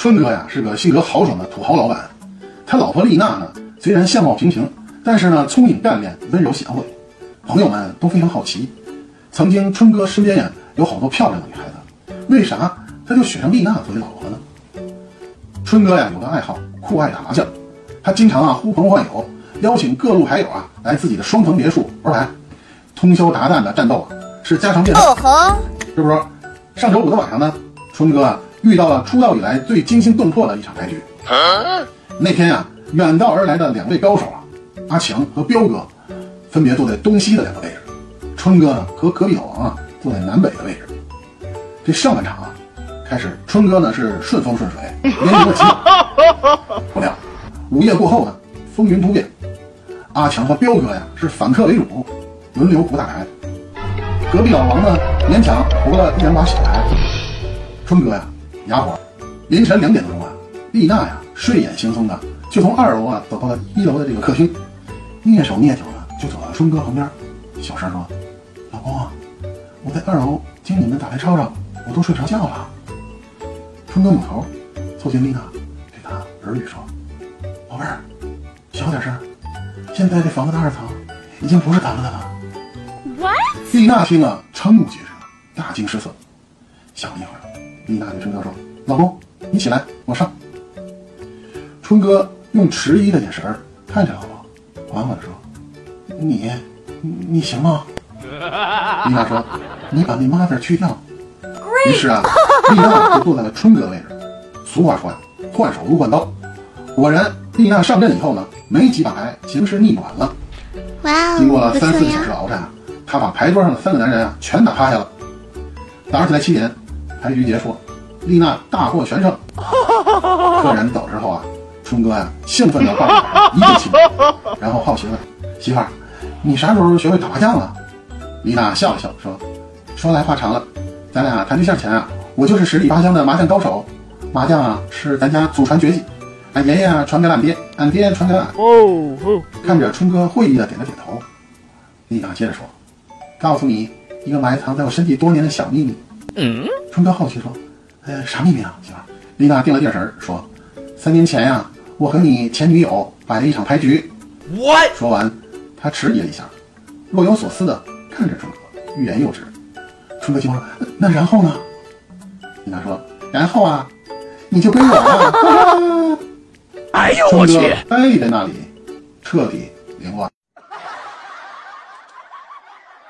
春哥呀是个性格豪爽的土豪老板，他老婆丽娜呢虽然相貌平平，但是呢聪颖干练、温柔贤惠，朋友们都非常好奇。曾经春哥身边呀有好多漂亮的女孩子，为啥他就选上丽娜作为老婆呢？春哥呀有个爱好，酷爱打麻将，他经常啊呼朋唤友，邀请各路牌友啊来自己的双层别墅玩牌，通宵达旦的战斗啊是家常便饭。哦吼，是不是？上周五的晚上呢，春哥啊遇到了出道以来最惊心动魄的一场牌局。那天呀、远道而来的两位高手啊，阿强和彪哥，分别坐在东西的两个位置，春哥呢和隔壁老王啊坐在南北的位置。这上半场啊，开始春哥呢是顺风顺水，连赢了几把。不料午夜过后呢，风云突变，阿强和彪哥呀是反客为主，轮流胡打牌。隔壁老王呢，勉强胡了一两把小牌。春哥呀，哑火。凌晨两点多钟啊，丽娜呀，睡眼惺忪的就从二楼啊走到了一楼的这个客厅，蹑手蹑脚的就走到春哥旁边，小声说：“老公，我在二楼听你们打牌吵吵，我都睡着觉了。”春哥扭头凑近丽娜，对她耳语说：“宝贝儿，小点声，现在这房子的二层已经不是咱们的了。”丽娜听了，瞠目结舌，大惊失色。想了一会儿，丽娜对春哥说：“老公，你起来，我上。”春哥用迟疑的眼神儿看着老婆，缓缓地说：“你，你你行吗？” 丽娜说：“你把那 mother 去掉。”于是啊，丽娜就坐在了春哥的位置。俗话说呀，换手如换刀。果然，丽娜上阵以后呢，没几把牌，形势逆转了。哇经过了三四个小时的呀。鏖战啊，她把牌桌上的三个男人啊全打趴下了。早上起来七点，牌局结束，丽娜大获全胜。客人走之后啊，春哥呀、兴奋的抱着她一个亲，然后好奇问媳妇儿：“你啥时候学会打麻将了？”丽娜笑了笑说：“说来话长了，咱俩谈对象前啊，我就是十里八乡的麻将高手，麻将啊是咱家祖传绝技，俺爷爷啊传给俺爹，俺爹传给俺。”哦哦，看着春哥会意的点了点头，丽娜接着说：“告诉你一个埋藏在我身体多年的小秘密。”嗯，春哥好奇说：“呃，啥秘密啊，媳妇儿？”丽娜定了定神儿说：“三年前呀、我和你前女友摆了一场牌局。” What？说完，他迟疑了一下，若有所思的看着春哥，欲言又止。春哥急忙说：“呃那然后呢？”丽娜说：“然后啊，你就跟我了。”哎呦我去！春哥呆在那里，彻底凌乱。